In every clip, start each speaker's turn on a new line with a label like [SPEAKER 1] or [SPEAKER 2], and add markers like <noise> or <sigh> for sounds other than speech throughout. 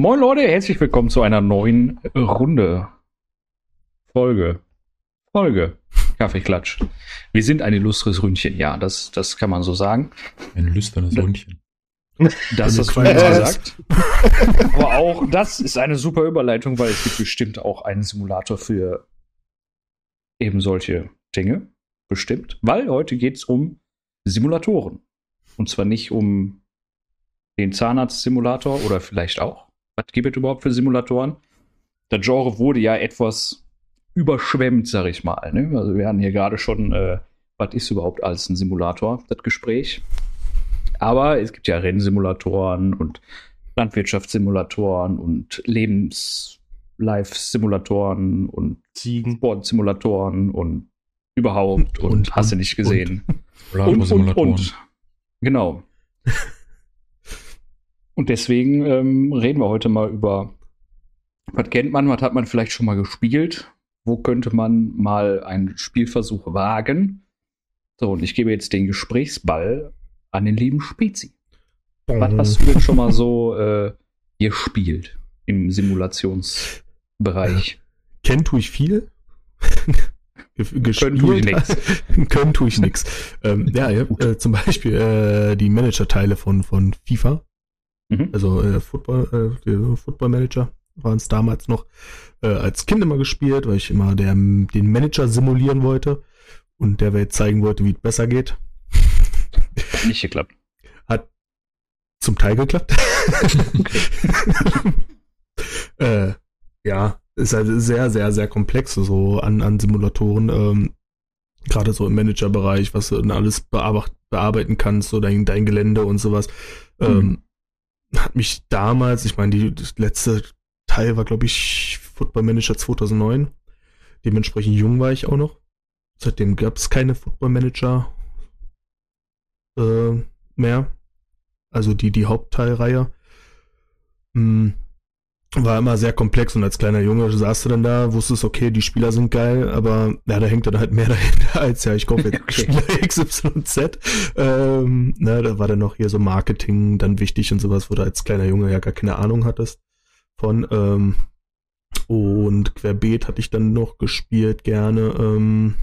[SPEAKER 1] Moin Leute, herzlich willkommen zu einer neuen Runde. Folge. Folge. Kaffeeklatsch. Wir sind ein illustres Ründchen, ja, das, das kann man so sagen.
[SPEAKER 2] Ein lüsternes Ründchen.
[SPEAKER 1] Das hast du gesagt. Aber auch das ist eine super Überleitung, weil es gibt bestimmt auch einen Simulator für eben solche Dinge. Bestimmt. Weil heute geht es um Simulatoren. Und zwar nicht um den Zahnarzt-Simulator oder vielleicht auch. Was gibt es überhaupt für Simulatoren? Der Genre wurde ja etwas überschwemmt, sag ich mal. Ne? Also wir hatten hier gerade schon, äh, was ist überhaupt als ein Simulator, das Gespräch. Aber es gibt ja Rennsimulatoren und Landwirtschaftssimulatoren und Lebens-Life-Simulatoren und
[SPEAKER 2] Ziegen.
[SPEAKER 1] Sportsimulatoren und überhaupt <laughs> und,
[SPEAKER 2] Und,
[SPEAKER 1] hast du nicht gesehen. <laughs>
[SPEAKER 2] Und,
[SPEAKER 1] Und, und, und. Genau. <laughs> und deswegen ähm, reden wir heute mal über, was kennt man, was hat man vielleicht schon mal gespielt, wo könnte man mal einen Spielversuch wagen. So, und ich gebe jetzt den Gesprächsball an den lieben Spezi. Was hast du denn schon mal so äh, gespielt im Simulationsbereich?
[SPEAKER 3] Kennen tue ich viel. <laughs>
[SPEAKER 1] Können tue ich nix. <laughs>
[SPEAKER 3] Können tue ich nix. ähm, ja, <laughs> ja äh, zum Beispiel äh, die Manager-Teile von, von FIFA.
[SPEAKER 1] Mhm.
[SPEAKER 3] Also äh, Football, äh, Football Manager waren es damals noch äh, als Kind immer gespielt, weil ich immer der, den Manager simulieren wollte und der Welt zeigen wollte, wie es besser geht.
[SPEAKER 1] Hat nicht geklappt.
[SPEAKER 3] Zum Teil geklappt. <laughs> äh, ja, ist halt sehr, sehr, sehr komplex so an, an Simulatoren. Ähm, Gerade so im Managerbereich, was du dann alles bearbeiten, bearbeiten kannst, so dein, dein Gelände und sowas. Ähm, hat mich damals, ich meine, die das letzte Teil war, glaube ich, Football Manager 2009. Dementsprechend jung war ich auch noch. Seitdem gab es keine Football Manager äh, mehr. Also die, die Hauptteilreihe. Hm, war immer sehr komplex und als kleiner Junge saß du dann da, wusstest, okay, die Spieler sind geil, aber ja, da hängt dann halt mehr <laughs> dahinter als ja, ich kaufe jetzt
[SPEAKER 1] Okay.
[SPEAKER 3] Spieler XYZ. Ähm, ne, da war dann noch hier so Marketing dann wichtig und sowas, wo du als kleiner Junge ja gar keine Ahnung hattest von. Ähm, und querbeet hatte ich dann noch gespielt gerne. Ähm,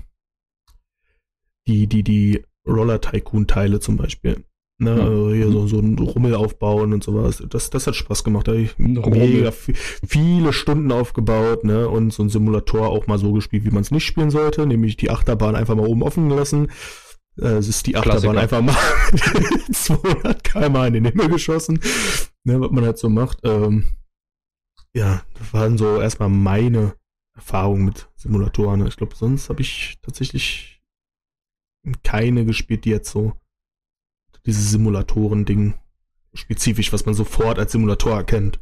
[SPEAKER 3] die, die, die Roller Tycoon Teile zum Beispiel. Ne,
[SPEAKER 1] Ja.
[SPEAKER 3] also hier so, so ein Rummel aufbauen und sowas. Das, das hat Spaß gemacht. Da hab ich mega vi- viele Stunden aufgebaut, ne, und so ein Simulator auch mal so gespielt, wie man es nicht spielen sollte, nämlich die Achterbahn einfach mal oben offen gelassen. Äh, Es ist die Achterbahn
[SPEAKER 1] Klassiker.
[SPEAKER 3] einfach mal <laughs> 200 km in den Himmel geschossen, ne, was man halt so macht. Ähm, ja, das waren so erstmal meine Erfahrungen mit Simulatoren. Ich glaube, sonst habe ich tatsächlich keine gespielt, die jetzt so dieses Simulatoren-Ding spezifisch, was man sofort als Simulator erkennt.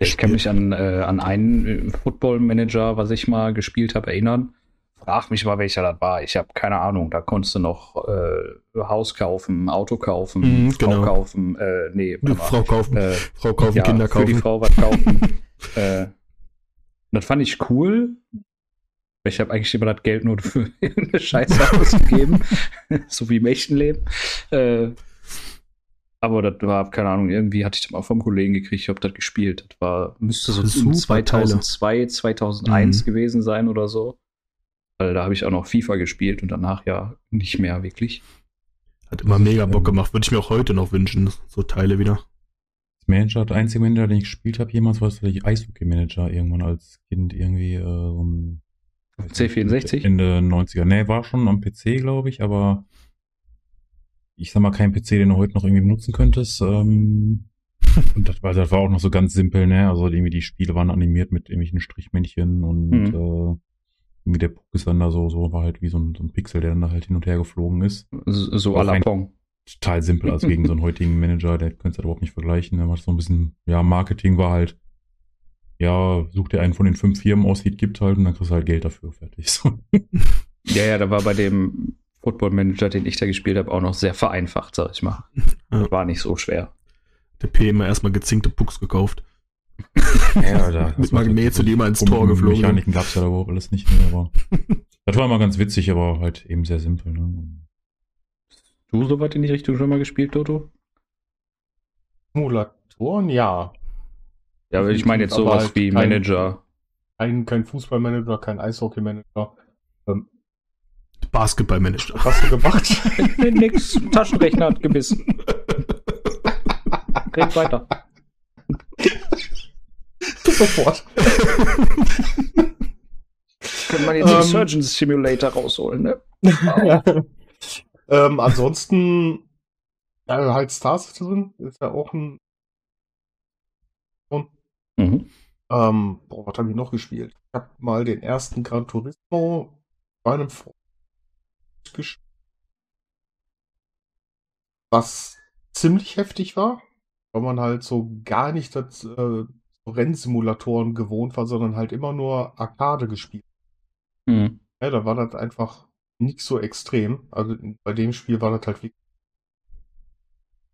[SPEAKER 1] Ich kann mich an, äh, an einen äh, Football-Manager, was ich mal gespielt habe, erinnern. Frag mich mal, welcher das war. Ich habe keine Ahnung. Da konntest du noch äh, Haus kaufen, Auto kaufen,
[SPEAKER 3] Mhm,
[SPEAKER 1] Frau
[SPEAKER 3] genau.
[SPEAKER 1] kaufen, äh, nee, mal.
[SPEAKER 3] Frau kaufen,
[SPEAKER 1] äh,
[SPEAKER 3] Frau kaufen,
[SPEAKER 1] ja,
[SPEAKER 3] Kinder
[SPEAKER 1] für die
[SPEAKER 3] kaufen.
[SPEAKER 1] Frau was kaufen. <laughs> äh, das fand ich cool. Ich habe eigentlich immer das Geld nur für <laughs> irgendeine Scheiße ausgegeben, <laughs> so wie im echten Leben. Äh, aber das war, keine Ahnung, irgendwie hatte ich das mal vom Kollegen gekriegt, ich habe das gespielt. Das war, müsste so
[SPEAKER 3] Super
[SPEAKER 1] um 2002, 2001
[SPEAKER 3] Mhm.
[SPEAKER 1] gewesen sein oder so. Weil da habe ich auch noch FIFA gespielt und danach ja nicht mehr wirklich.
[SPEAKER 3] Hat immer mega Bock
[SPEAKER 2] Ähm,
[SPEAKER 3] gemacht. Würde ich mir auch heute noch wünschen, so Teile wieder.
[SPEAKER 2] Manager, der einzige Manager, den ich gespielt habe jemals, war tatsächlich Eishockey-Manager irgendwann als Kind irgendwie äh, so ein
[SPEAKER 1] C64?
[SPEAKER 2] Ende 90er. Nee, war schon am PC, glaube ich, aber ich sag mal, kein PC, den du heute noch irgendwie benutzen könntest. Ähm, <laughs> und das war, das war auch noch so ganz simpel, ne? Also irgendwie die Spiele waren animiert mit irgendwelchen Strichmännchen und
[SPEAKER 1] Mhm.
[SPEAKER 2] äh, irgendwie der Puck ist dann da so, so war halt wie so ein, so ein Pixel, der dann da halt hin und her geflogen ist.
[SPEAKER 1] So, à la Pong.
[SPEAKER 2] total simpel, also gegen so einen <laughs> heutigen Manager, der könnte es halt überhaupt nicht vergleichen. Der macht so ein bisschen, ja, Marketing war halt, ja, such dir einen von den fünf Firmen aus, die es gibt halt, und dann kriegst du halt Geld dafür, fertig. So. <laughs>
[SPEAKER 1] Ja, ja, da war bei dem Football Manager, den ich da gespielt habe, auch noch sehr vereinfacht, sag ich mal. <laughs>
[SPEAKER 3] Ja.
[SPEAKER 1] Das war nicht so schwer.
[SPEAKER 3] Der P immer erstmal gezinkte Pucks gekauft. <laughs>
[SPEAKER 2] Ja, da,
[SPEAKER 3] Mit Magnet zu dem ins Tor geflogen.
[SPEAKER 2] Mechaniken gab's ja da auch alles nicht mehr, aber das war immer ganz witzig, aber halt eben sehr simpel. Ne?
[SPEAKER 1] Du sowas in die Richtung schon mal gespielt, Toto?
[SPEAKER 4] Simulatoren, ja.
[SPEAKER 1] Ja, aber ich meine jetzt sowas
[SPEAKER 4] halt
[SPEAKER 1] wie
[SPEAKER 4] kein-
[SPEAKER 1] Manager.
[SPEAKER 4] Kein, kein Fußballmanager, kein Eishockeymanager. Ähm,
[SPEAKER 3] Basketballmanager.
[SPEAKER 4] was hast du gemacht?
[SPEAKER 1] Nix, Taschenrechner hat gebissen. Red weiter.
[SPEAKER 4] Sofort.
[SPEAKER 1] Könnte man jetzt
[SPEAKER 4] Ähm.
[SPEAKER 1] den Surgeon Simulator rausholen, ne? <laughs>
[SPEAKER 4] ähm, ansonsten, ja, halt Star Citizen ist ja auch ein.
[SPEAKER 1] Mhm.
[SPEAKER 4] Ähm, boah, was habe ich noch gespielt? Ich habe mal den ersten Gran Turismo bei einem Freund gespielt. Was ziemlich heftig war, weil man halt so gar nicht das, äh, Rennsimulatoren gewohnt war, sondern halt immer nur Arcade gespielt.
[SPEAKER 1] Mhm.
[SPEAKER 4] Ja, da war das einfach nicht so extrem. Also bei dem Spiel war das halt wirklich,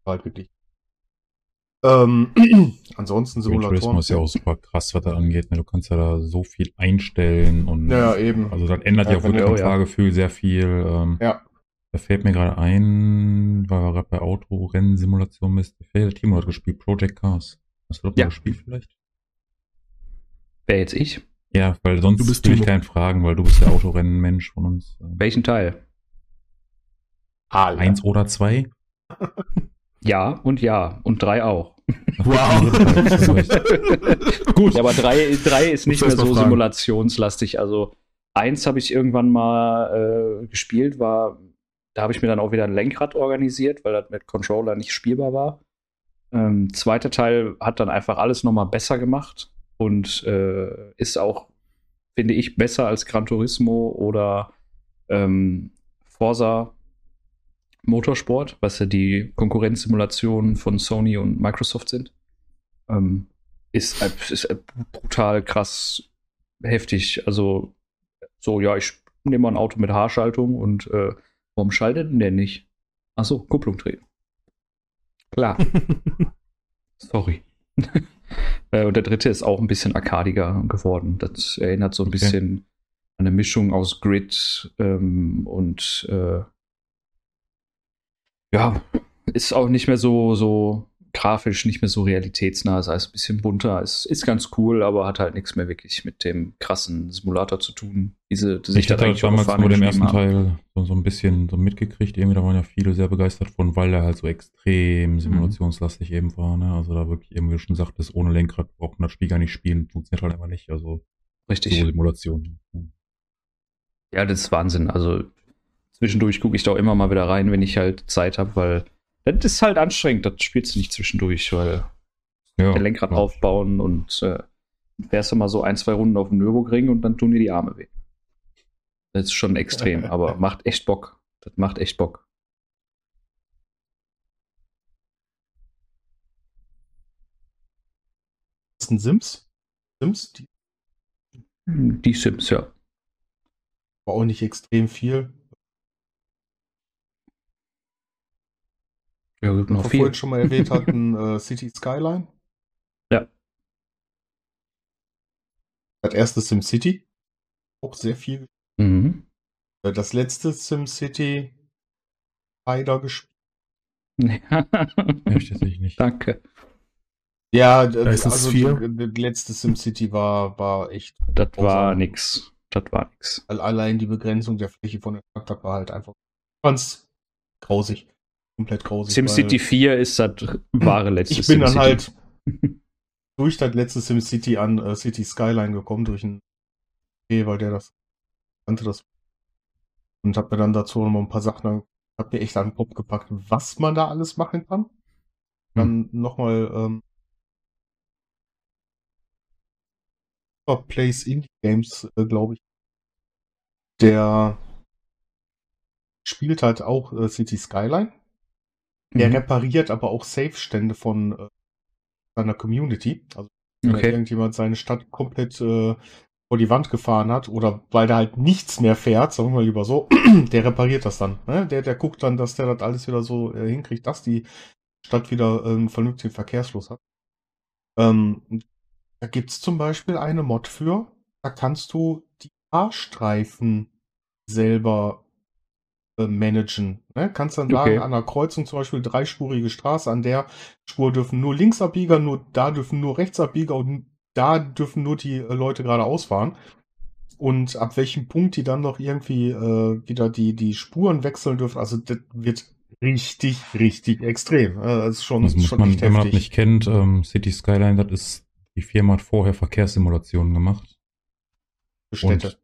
[SPEAKER 4] war halt wirklich. Ähm, <clears throat> ansonsten
[SPEAKER 2] Gran Turismo
[SPEAKER 4] Simulatoren.
[SPEAKER 2] ist ja auch super krass, was da angeht. Ne? Du kannst ja da so viel einstellen und
[SPEAKER 4] Ja, eben.
[SPEAKER 2] also das ändert
[SPEAKER 4] Ja,
[SPEAKER 2] ja, auch wirklich am
[SPEAKER 1] ja.
[SPEAKER 2] Fahrgefühl sehr viel. Ähm,
[SPEAKER 4] Ja.
[SPEAKER 2] Da fällt mir gerade ein, weil wir gerade bei Autorennen-Simulation bist. Der Timo hat gespielt, Project Cars. Hast du das
[SPEAKER 1] Ja.
[SPEAKER 2] gespielt vielleicht?
[SPEAKER 1] Wer jetzt ich?
[SPEAKER 2] Ja, weil sonst
[SPEAKER 3] Du bist
[SPEAKER 2] will ich keinen fragen, weil du bist der Autorennen-Mensch von uns. Ähm,
[SPEAKER 1] Welchen Teil?
[SPEAKER 4] Alle.
[SPEAKER 2] Eins oder zwei? <laughs>
[SPEAKER 1] Ja und ja. Und drei auch.
[SPEAKER 3] Wow.
[SPEAKER 1] Gut. <laughs> Ja, aber drei, drei ist nicht mehr so
[SPEAKER 3] fragen.
[SPEAKER 1] simulationslastig. Also eins habe ich irgendwann mal äh, gespielt, war, da habe ich mir dann auch wieder ein Lenkrad organisiert, weil das mit Controller nicht spielbar war. Ähm, zweiter Teil hat dann einfach alles nochmal besser gemacht und äh, ist auch, finde ich, besser als Gran Turismo oder ähm, Forza Motorsport, was ja die Konkurrenzsimulationen von Sony und Microsoft sind. Ähm, ist, äh, ist äh, brutal krass heftig. Also, so, ja, ich nehme mal ein Auto mit Haarschaltung und äh, warum schaltet denn der nicht? Achso, Kupplung drehen. Klar, <laughs> sorry. <laughs> äh, und der dritte ist auch ein bisschen arkadiger geworden. Das erinnert so ein
[SPEAKER 2] Okay.
[SPEAKER 1] bisschen an eine Mischung aus Grid ähm, und äh, ja, ist auch nicht mehr so, so grafisch, nicht mehr so realitätsnah. Das heißt, ein bisschen bunter. Es ist ganz cool, aber hat halt nichts mehr wirklich mit dem krassen Simulator zu tun. Diese, die
[SPEAKER 2] Ich hatte halt damals nur den ersten. Teil so, so ein bisschen so mitgekriegt. Irgendwie, da waren ja viele sehr begeistert von, weil er halt so
[SPEAKER 1] Mhm.
[SPEAKER 2] extrem simulationslastig eben war. Ne? Also da wirklich, eben wie du schon sagtest, ohne Lenkrad braucht man das Spiel gar nicht spielen. Funktioniert halt einfach nicht. Also so
[SPEAKER 1] Richtig.
[SPEAKER 2] Simulation.
[SPEAKER 1] Ja, das ist Wahnsinn. Also zwischendurch gucke ich da auch immer mal wieder rein, wenn ich halt Zeit habe, weil das ist halt anstrengend. Das spielst du nicht zwischendurch, weil
[SPEAKER 2] Ja,
[SPEAKER 1] der Lenkrad
[SPEAKER 2] klar.
[SPEAKER 1] aufbauen und äh, fährst du mal so ein, zwei Runden auf dem Nürburgring und dann tun dir die Arme weh. Das ist schon extrem, <laughs> aber macht echt Bock. Das macht echt Bock.
[SPEAKER 4] ist ein Sims. Sims, die
[SPEAKER 1] Die Sims, ja.
[SPEAKER 4] war auch nicht extrem viel.
[SPEAKER 1] Ja, gibt noch viel.
[SPEAKER 4] vorhin schon mal erwähnt hatten, äh, City Skyline.
[SPEAKER 1] Ja.
[SPEAKER 4] Das erste SimCity. Auch sehr viel.
[SPEAKER 1] Mhm.
[SPEAKER 4] Äh, Das letzte SimCity leider gespielt. <laughs>
[SPEAKER 2] Ja, ich tatsächlich nicht.
[SPEAKER 1] Danke.
[SPEAKER 4] Ja,
[SPEAKER 3] Da ist
[SPEAKER 4] also das letzte SimCity war, war echt.
[SPEAKER 1] Das war
[SPEAKER 4] Grausam.
[SPEAKER 1] nix. Das war nix.
[SPEAKER 4] al- Allein die Begrenzung der Fläche von der Stadt war halt einfach ganz grausig. Komplett grausig.
[SPEAKER 1] SimCity
[SPEAKER 4] weil
[SPEAKER 1] 4 ist das wahre letzte
[SPEAKER 4] Ich bin dann
[SPEAKER 1] SimCity.
[SPEAKER 4] halt <laughs> durch das letzte SimCity an äh, City Skyline gekommen, durch einen okay, weil der das kannte das und hab mir dann dazu noch mal ein paar Sachen, hab mir echt an den Kopf gepackt, was man da alles machen kann. Dann nochmal ähm, Place Indie Games, äh, glaube ich. Der spielt halt auch äh, City Skyline. Der
[SPEAKER 1] Mhm.
[SPEAKER 4] repariert aber auch Safe-Stände von äh, seiner Community. Also wenn
[SPEAKER 1] Okay.
[SPEAKER 4] irgendjemand seine Stadt komplett äh, vor die Wand gefahren hat oder weil da halt nichts mehr fährt, sagen wir mal lieber so, <clears throat> der repariert das dann. Ne? Der, der guckt dann, dass der das alles wieder so äh, hinkriegt, dass die Stadt wieder äh, einen vernünftigen Verkehrsfluss hat. Ähm, da gibt's zum Beispiel eine Mod für, da kannst du die Fahrstreifen selber managen. Ne? Kannst dann sagen, an einer Kreuzung zum Beispiel dreispurige Straße, an der Spur dürfen nur Linksabbieger, nur da dürfen nur Rechtsabbieger und da dürfen nur die äh, Leute geradeaus fahren. Und ab welchem Punkt die dann noch irgendwie äh, wieder die, die Spuren wechseln dürfen, also das wird richtig, richtig extrem. Äh, Das ist schon,
[SPEAKER 2] Das muss
[SPEAKER 4] schon
[SPEAKER 2] man,
[SPEAKER 4] echt
[SPEAKER 2] wenn man das nicht kennt, ähm, City Skyline, das ist, die Firma hat vorher Verkehrssimulationen gemacht.
[SPEAKER 4] Städte.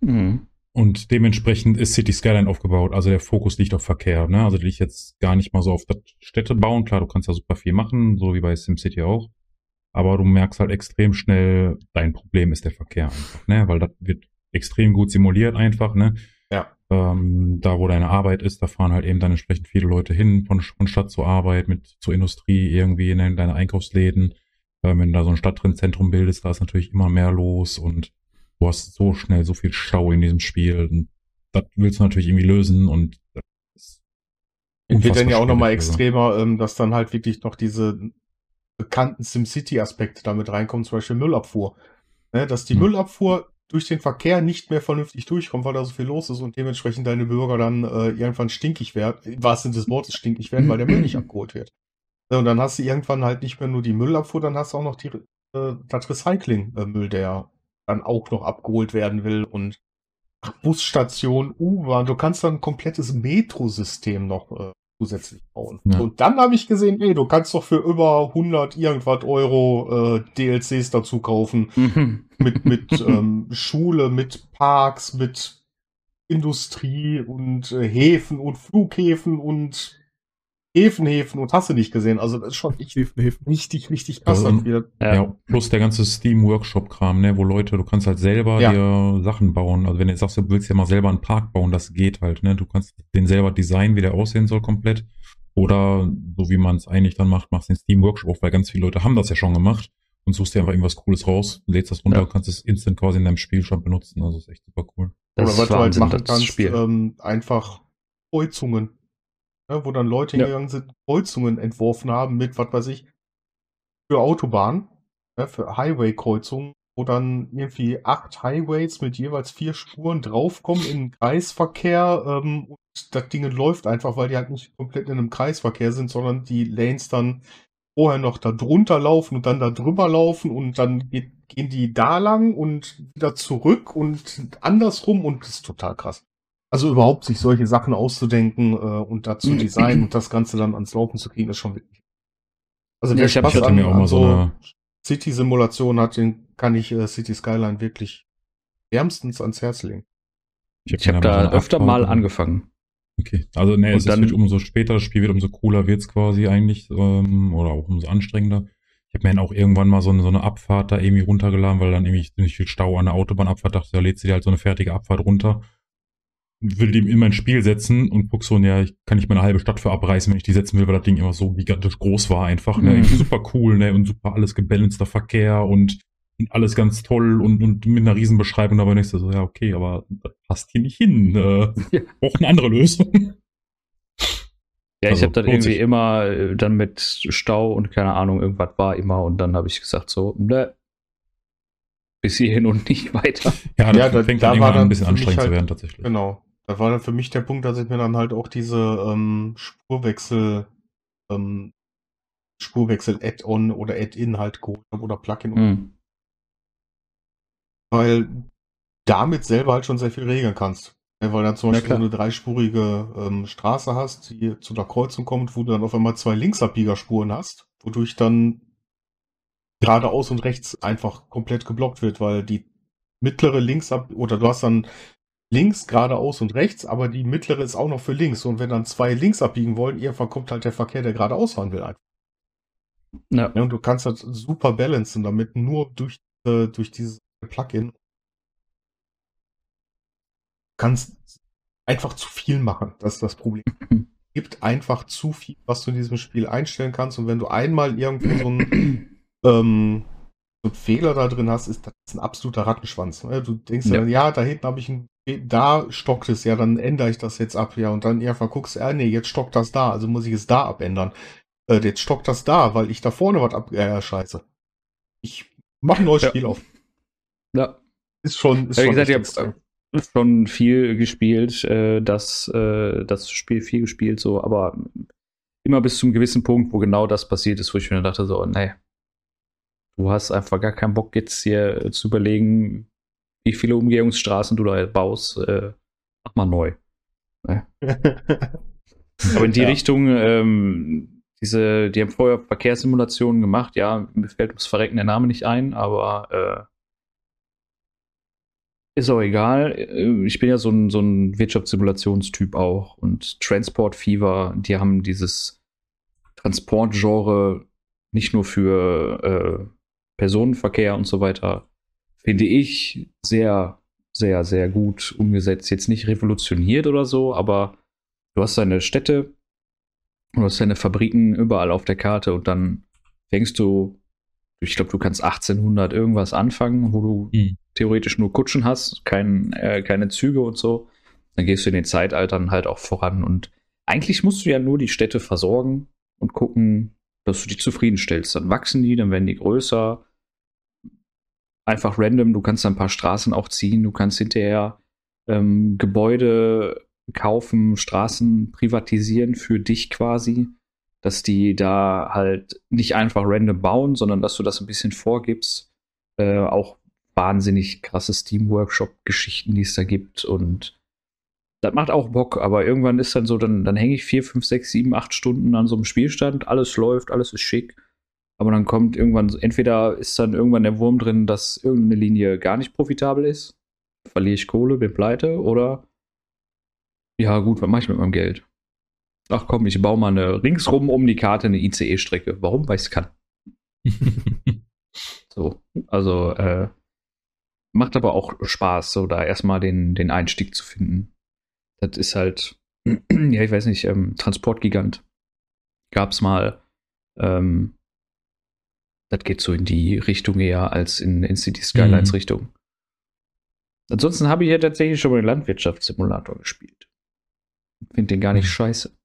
[SPEAKER 1] Mhm.
[SPEAKER 2] Und dementsprechend ist City Skyline aufgebaut. Also der Fokus liegt auf Verkehr. Ne? Also liegt jetzt gar nicht mal so auf das Städte bauen. Klar, du kannst ja super viel machen, so wie bei SimCity auch. Aber du merkst halt extrem schnell, dein Problem ist der Verkehr einfach, ne? Weil das wird extrem gut simuliert einfach, ne?
[SPEAKER 4] Ja.
[SPEAKER 2] Ähm, da, wo deine Arbeit ist, da fahren halt eben dann entsprechend viele Leute hin, von, von Stadt zur Arbeit, mit zur Industrie irgendwie in deine Einkaufsläden. Ähm, wenn du da so ein Stadttrennzentrum bildest, da ist natürlich immer mehr los und du hast so schnell so viel Stau in diesem Spiel. Und das willst du natürlich irgendwie lösen und
[SPEAKER 4] wird dann ja auch nochmal
[SPEAKER 2] also.
[SPEAKER 4] extremer, ähm, dass dann halt wirklich noch diese bekannten SimCity-Aspekte damit reinkommen, zum Beispiel Müllabfuhr. Ne, dass die
[SPEAKER 2] Hm.
[SPEAKER 4] Müllabfuhr durch den Verkehr nicht mehr vernünftig durchkommt, weil da so viel los ist und dementsprechend deine Bürger dann äh, irgendwann stinkig werden, im wahrsten Sinne des Wortes stinkig werden, weil der Müll nicht <clears throat> abgeholt wird. Ja, und dann hast du irgendwann halt nicht mehr nur die Müllabfuhr, dann hast du auch noch die, äh, das Recycling-Müll, der dann auch noch abgeholt werden will und Busstation, U-Bahn, du kannst dann ein komplettes Metrosystem noch äh, zusätzlich bauen.
[SPEAKER 2] Ja.
[SPEAKER 4] Und dann habe ich gesehen, ey, du kannst doch für über 100 irgendwas Euro äh, DLCs dazu kaufen
[SPEAKER 1] Mhm. <laughs>
[SPEAKER 4] mit, mit ähm, Schule, mit Parks, mit Industrie und äh, Häfen und Flughäfen und Häfenhäfen und hast du nicht gesehen. Also das ist schon echt
[SPEAKER 3] Häfen, Häfen.
[SPEAKER 4] richtig, richtig krass. Wir-
[SPEAKER 1] Ja.
[SPEAKER 2] Ja. plus der ganze Steam-Workshop-Kram, ne, wo Leute, du kannst halt selber
[SPEAKER 4] Ja.
[SPEAKER 2] dir Sachen bauen. Also wenn du jetzt sagst, du willst ja mal selber einen Park bauen, das geht halt, ne? Du kannst den selber designen, wie der aussehen soll, komplett. Oder so wie man es eigentlich dann macht, machst den Steam-Workshop auf, weil ganz viele Leute haben das ja schon gemacht und suchst dir einfach irgendwas Cooles raus, lädst das runter
[SPEAKER 1] Ja.
[SPEAKER 2] und kannst es instant quasi in deinem Spiel schon benutzen. Also ist echt super cool.
[SPEAKER 1] Das
[SPEAKER 4] Oder was du halt machen
[SPEAKER 1] das
[SPEAKER 4] kannst,
[SPEAKER 1] Spiel.
[SPEAKER 4] ähm, einfach Kreuzungen. Ne, wo dann Leute
[SPEAKER 1] Ja.
[SPEAKER 4] hingegangen sind, Kreuzungen entworfen haben mit, was weiß ich, für Autobahnen, ne, für Highway-Kreuzungen, wo dann irgendwie acht Highways mit jeweils vier Spuren draufkommen in den <laughs> Kreisverkehr ähm, und das Ding läuft einfach, weil die halt nicht komplett in einem Kreisverkehr sind, sondern die Lanes dann vorher noch da drunter laufen und dann da drüber laufen und dann geht, gehen die da lang und wieder zurück und andersrum und das ist total krass. Also überhaupt sich solche Sachen auszudenken äh, und dazu designen und das Ganze dann ans Laufen zu kriegen, ist schon wirklich. Also
[SPEAKER 1] Ja, ich hab-
[SPEAKER 4] Spaß
[SPEAKER 1] ich hatte
[SPEAKER 4] an,
[SPEAKER 2] mir auch mal so
[SPEAKER 4] so
[SPEAKER 2] eine-
[SPEAKER 4] City-Simulation hat, den kann ich äh, City Skyline wirklich wärmstens ans Herz legen.
[SPEAKER 1] Ich habe
[SPEAKER 2] so
[SPEAKER 1] da öfter mal angefangen.
[SPEAKER 2] Okay, also ne,
[SPEAKER 1] Und
[SPEAKER 2] es
[SPEAKER 1] dann-
[SPEAKER 2] wird umso später das Spiel wird, umso cooler wird's quasi eigentlich ähm, oder auch umso anstrengender. Ich habe mir dann auch irgendwann mal so eine, so eine Abfahrt da irgendwie runtergeladen, weil dann irgendwie ziemlich viel Stau an der Autobahnabfahrt dachte, da lädst du dir halt so eine fertige Abfahrt runter. Will die in mein Spiel setzen und guck so, ja, ich kann nicht mal eine halbe Stadt für abreißen, wenn ich die setzen will, weil das Ding immer so gigantisch groß war einfach. Ne?
[SPEAKER 1] Mhm.
[SPEAKER 2] Super cool, ne? Und super alles gebalanceder Verkehr und, und alles ganz toll und, und mit einer Riesenbeschreibung dabei du so, ja, okay, aber das passt hier nicht hin. Äh, <laughs>
[SPEAKER 1] Ja.
[SPEAKER 2] Braucht eine andere Lösung.
[SPEAKER 1] Ja, ich
[SPEAKER 2] Also,
[SPEAKER 1] habe dann irgendwie
[SPEAKER 2] sich.
[SPEAKER 1] immer äh, dann mit Stau und keine Ahnung, irgendwas war immer und dann habe ich gesagt so, ne, bis hierhin und nicht <laughs> weiter.
[SPEAKER 2] Ja, das
[SPEAKER 4] Ja, da-
[SPEAKER 2] fängt
[SPEAKER 4] da
[SPEAKER 2] dann
[SPEAKER 4] war
[SPEAKER 2] irgendwann
[SPEAKER 4] dann
[SPEAKER 2] ein bisschen anstrengend zu
[SPEAKER 4] halt-
[SPEAKER 2] werden tatsächlich.
[SPEAKER 4] Genau. Das war dann für mich der Punkt, dass ich mir dann halt auch diese ähm, Spurwechsel, ähm, Spurwechsel-Add-on oder Add-in halt geholt habe oder Plugin,
[SPEAKER 1] Hm.
[SPEAKER 4] weil damit selber halt schon sehr viel regeln kannst. Ja, weil dann zum
[SPEAKER 1] Ja,
[SPEAKER 4] Beispiel so
[SPEAKER 1] klar.
[SPEAKER 4] eine dreispurige ähm, Straße hast, die zu der Kreuzung kommt, wo du dann auf einmal zwei Linksabbiegerspuren hast, wodurch dann geradeaus und rechts einfach komplett geblockt wird, weil die mittlere linksab oder du hast dann links, geradeaus und rechts, aber die mittlere ist auch noch für links. Und wenn dann zwei links abbiegen wollen, irgendwann kommt halt der Verkehr, der geradeaus fahren will. Einfach.
[SPEAKER 1] Ja.
[SPEAKER 4] Ja, und du kannst das super balancen damit, nur durch, äh, durch dieses Plugin. Kannst einfach zu viel machen. Das ist das Problem. <laughs> gibt einfach zu viel, was du in diesem Spiel einstellen kannst. Und wenn du einmal irgendwo so einen, ähm, so einen Fehler da drin hast, ist das ein absoluter Rattenschwanz. ne? Du denkst ja,
[SPEAKER 1] Ja.
[SPEAKER 4] dann, ja da hinten habe ich einen, da stockt es, ja, dann ändere ich das jetzt ab, ja, und dann irgendwann guckst du, ah, nee, jetzt stockt das da, also muss ich es da abändern. Äh, jetzt stockt das da, weil ich da vorne was ab, ja, ja, scheiße. Ich mache ein neues
[SPEAKER 1] Ja.
[SPEAKER 4] Spiel auf.
[SPEAKER 1] Ja.
[SPEAKER 4] Ist schon, ist
[SPEAKER 1] Ja, wie
[SPEAKER 4] schon
[SPEAKER 1] gesagt, ich habe schon viel gespielt, äh, das, äh, das Spiel viel gespielt, so, aber immer bis zum gewissen Punkt, wo genau das passiert ist, wo ich mir dachte, so, nee, du hast einfach gar keinen Bock, jetzt hier zu überlegen, wie viele Umgehungsstraßen du da baust. Äh, mach mal neu. Ne? <laughs> aber in die ja. Richtung, ähm, diese, die haben vorher Verkehrssimulationen gemacht, ja, mir fällt ums Verrecken der Name nicht ein, aber äh, ist auch egal. Äh, ich bin ja so ein, so ein Wirtschaftssimulationstyp auch. Und Transport Fever, die haben dieses Transportgenre nicht nur für äh, Personenverkehr und so weiter, finde ich sehr, sehr, sehr gut umgesetzt. Jetzt nicht revolutioniert oder so, aber du hast deine Städte, du hast deine Fabriken überall auf der Karte und dann fängst du, ich glaube, du kannst 1800 irgendwas anfangen, wo du mhm theoretisch nur Kutschen hast, kein, äh, keine Züge und so, dann gehst du in den Zeitaltern halt auch voran. Und eigentlich musst du ja nur die Städte versorgen und gucken, dass du die zufriedenstellst. Dann wachsen die, dann werden die größer. Einfach random, du kannst ein paar Straßen auch ziehen, du kannst hinterher ähm, Gebäude kaufen, Straßen privatisieren für dich quasi, dass die da halt nicht einfach random bauen, sondern dass du das ein bisschen vorgibst. Äh, auch wahnsinnig krasse Steam-Workshop-Geschichten, die es da gibt. Und das macht auch Bock, aber irgendwann ist dann so, dann, dann hänge ich vier, fünf, sechs, sieben, acht Stunden an so einem Spielstand, alles läuft, alles ist schick. Aber dann kommt irgendwann, entweder ist dann irgendwann der Wurm drin, dass irgendeine Linie gar nicht profitabel ist, verliere ich Kohle, bin pleite, oder ja gut, was mache ich mit meinem Geld? Ach komm, ich baue mal eine ringsrum um die Karte eine ICE-Strecke. Warum? Weil ich es kann. <laughs> so, also äh, Macht aber auch Spaß, so da erstmal den, den Einstieg zu finden. Das ist halt, <clears throat> ja, ich weiß nicht, ähm, Transportgigant gab's mal. Ähm, das geht so in die Richtung eher als in, in City Skylines mhm. Richtung. Ansonsten habe ich ja tatsächlich schon mal den Landwirtschaftssimulator gespielt. Finde den gar nicht mhm. scheiße.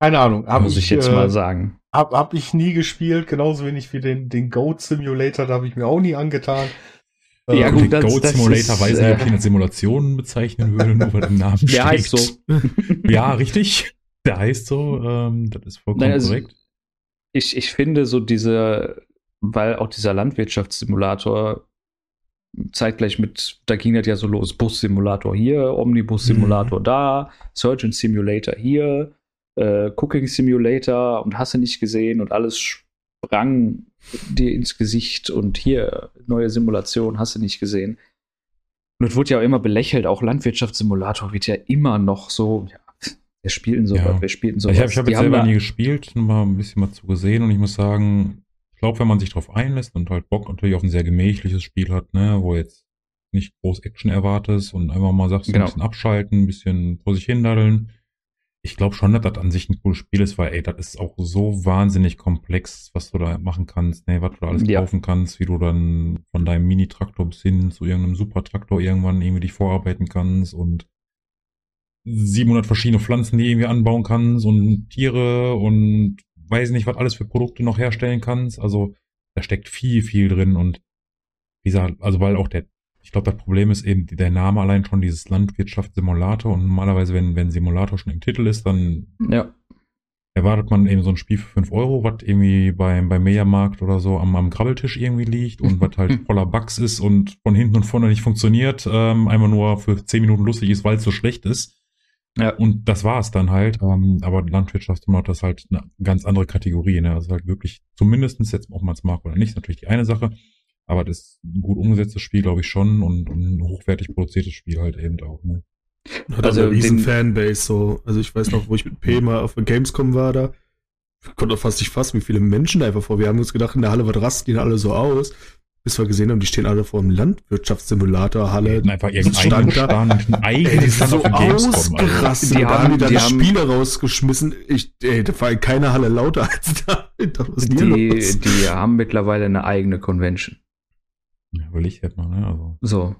[SPEAKER 4] Keine Ahnung,
[SPEAKER 1] habe ich, ich jetzt äh, mal sagen.
[SPEAKER 4] Hab, hab ich nie gespielt, genauso wenig wie den, den Goat Simulator, da habe ich mir auch nie angetan.
[SPEAKER 2] Ja, gut, den Goat Simulator weiß ich, ob ich ihn als Simulation bezeichnen würde, nur weil im Namen <laughs> steht.
[SPEAKER 1] Der heißt so. <laughs>
[SPEAKER 2] ja, richtig. Der heißt so. Ähm, das ist vollkommen Nein, also, korrekt.
[SPEAKER 1] Ich, ich finde so diese, weil auch dieser Landwirtschaftssimulator zeitgleich mit, da ging das ja so los, Bus-Simulator hier, Omnibus-Simulator mhm. da, Surgeon Simulator hier, äh, Cooking Simulator und hast du nicht gesehen und alles sprang dir ins Gesicht und hier neue Simulation, hast du nicht gesehen. Und es wurde ja auch immer belächelt, auch Landwirtschaftssimulator wird ja immer noch so, ja, wer spielt denn so ja. wer spielt denn so
[SPEAKER 2] Ich habe hab jetzt selber nie gespielt, nur mal ein bisschen mal zu gesehen und ich muss sagen, glaube, wenn man sich darauf einlässt und halt Bock natürlich auf ein sehr gemächliches Spiel hat, ne, wo jetzt nicht groß Action erwartest und einfach mal sagst, genau. ein bisschen abschalten, ein bisschen vor sich hin daddeln, ich glaube schon, dass das an sich ein cooles Spiel ist, weil, ey, das ist auch so wahnsinnig komplex, was du da machen kannst, ne, was du da alles ja. kaufen kannst, wie du dann von deinem Mini-Traktor bis hin zu irgendeinem Super-Traktor irgendwann irgendwie dich vorarbeiten kannst und 700 verschiedene Pflanzen, die irgendwie anbauen kannst und Tiere und weiß nicht, was alles für Produkte noch herstellen kannst. Also, da steckt viel, viel drin und wie gesagt, also weil auch der ich glaube, das Problem ist eben der Name allein schon dieses Landwirtschaftssimulator und normalerweise, wenn, wenn Simulator schon im Titel ist, dann
[SPEAKER 1] ja.
[SPEAKER 2] erwartet man eben so ein Spiel für 5 Euro, was irgendwie beim, beim Mediamarkt oder so am, am Grabbeltisch irgendwie liegt und was halt <laughs> voller Bugs ist und von hinten und vorne nicht funktioniert, ähm, einmal nur für 10 Minuten lustig ist, weil es so schlecht ist. Ja. Und das war es dann halt. Ähm, aber Landwirtschaftssimulator ist halt eine ganz andere Kategorie. Ne? Also halt wirklich, zumindestens jetzt, ob man es mag oder nicht, ist natürlich die eine Sache. Aber das ist ein gut umgesetztes Spiel, glaube ich, schon und, und, ein hochwertig produziertes Spiel halt eben auch. Ne?
[SPEAKER 3] Hat also eine riesen Fanbase so. Also ich weiß noch, wo ich mit P mal auf der Gamescom war da, konnte fast nicht fassen, wie viele Menschen da einfach vor. Wir haben uns gedacht, in der Halle, was rasten die alle so aus? Bis wir gesehen haben, die stehen alle vor einem Landwirtschaftssimulator Halle.
[SPEAKER 2] Einfach irgendeinen Stand,
[SPEAKER 3] eigenen Stand so auf dem Gamescom. Ausgerastet. Die haben, die, die haben Spiele rausgeschmissen. Ich, ey, da war in keiner Halle lauter als da. <laughs>
[SPEAKER 1] Die, die haben mittlerweile eine eigene Convention.
[SPEAKER 2] Ja, will ich jetzt mal, ne? Also.
[SPEAKER 1] So.